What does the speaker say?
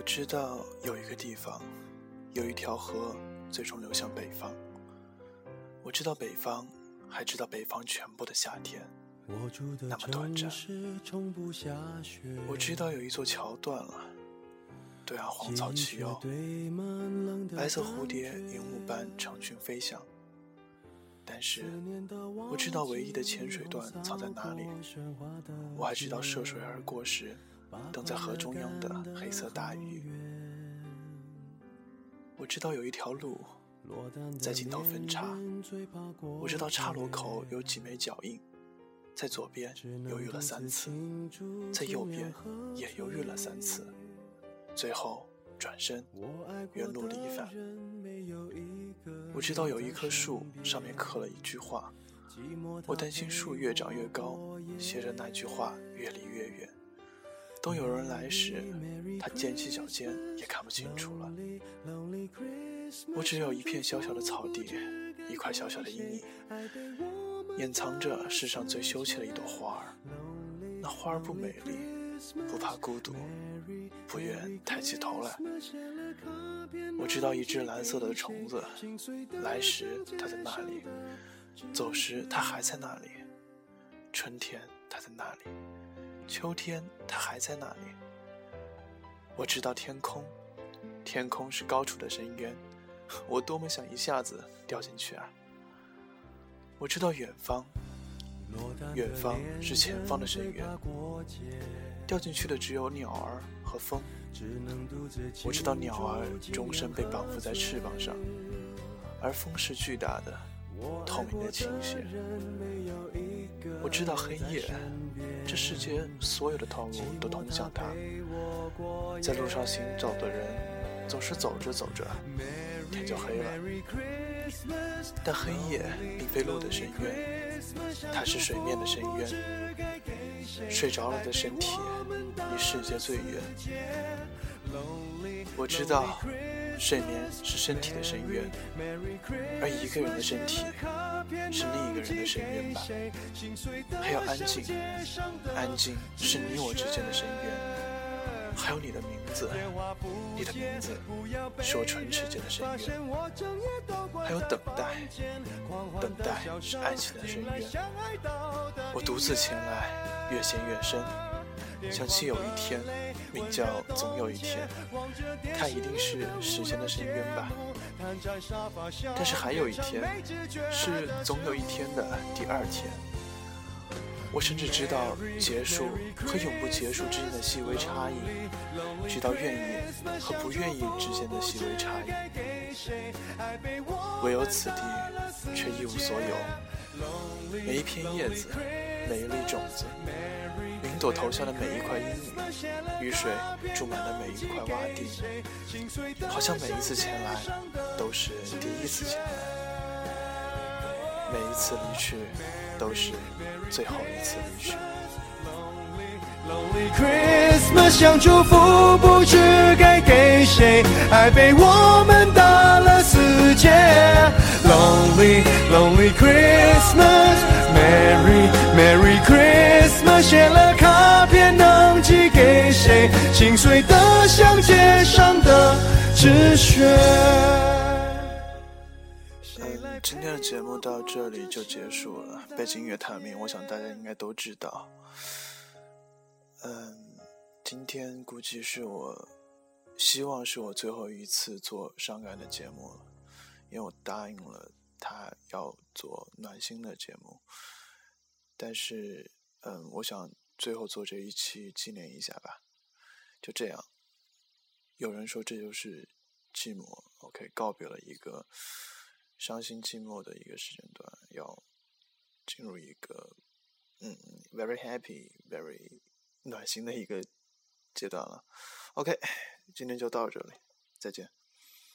我知道有一个地方，有一条河，最终流向北方。我知道北方，还知道北方全部的夏天，那么短暂。我知道有一座桥断了，对岸荒草齐腰，白色蝴蝶云雾般成群飞翔。但是，我知道唯一的浅水段藏在哪里。我还知道涉水而过时。等在河中央的黑色大鱼，我知道有一条路在尽头分叉，我知道岔路口有几枚脚印，在左边犹豫了三次，在右边也犹豫了三次，最后转身原路离返。我知道有一棵树上面刻了一句话，我担心树越长越高，写着那句话越离越远。当有人来时，他踮起脚尖也看不清楚了。我只有一片小小的草地，一块小小的阴影，掩藏着世上最羞怯的一朵花儿。那花儿不美丽，不怕孤独，不愿抬起头来。我知道一只蓝色的虫子，来时它在那里，走时它还在那里。春天它在那里。秋天，它还在那里。我知道天空，天空是高处的深渊，我多么想一下子掉进去啊！我知道远方，远方是前方的深渊，掉进去的只有鸟儿和风。我知道鸟儿终身被绑缚在翅膀上，而风是巨大的、透明的倾斜。我知道黑夜，这世间所有的道路都通向它。在路上行走的人，总是走着走着，天就黑了。但黑夜并非路的深渊，它是水面的深渊。睡着了的身体，离世界最远。我知道。睡眠是身体的深渊，而一个人的身体是另一个人的深渊吧。还有安静，安静是你我之间的深渊。还有你的名字，你的名字是我唇齿间的深渊。还有等待，等待是爱情的深渊。我独自前来，越陷越深。相信有一天，名叫总有一天，它一定是时间的深渊吧。但是还有一天，是总有一天的第二天。我甚至知道结束和永不结束之间的细微差异，知道愿意和不愿意之间的细微差异。唯有此地，却一无所有。每一片叶子，每一粒种子。云朵投下的每一块阴雨，雨水注满了每一块洼地，好像每一次前来都是第一次前来，每一次离去都是最后一次离去。Lonely Christmas，想祝福不知该给谁，爱被我们打了死结。Lonely Lonely Christmas，Merry Merry Christmas，写了卡片能寄给谁？心碎的像街上的纸屑。嗯，今天的节目到这里就结束了。背景音乐探明，我想大家应该都知道。嗯，今天估计是我，希望是我最后一次做伤感的节目了，因为我答应了他要做暖心的节目。但是，嗯，我想最后做这一期纪念一下吧。就这样，有人说这就是寂寞。OK，告别了一个伤心寂寞的一个时间段，要进入一个嗯，very happy，very。暖心的一个阶段了，OK，今天就到这里，再见。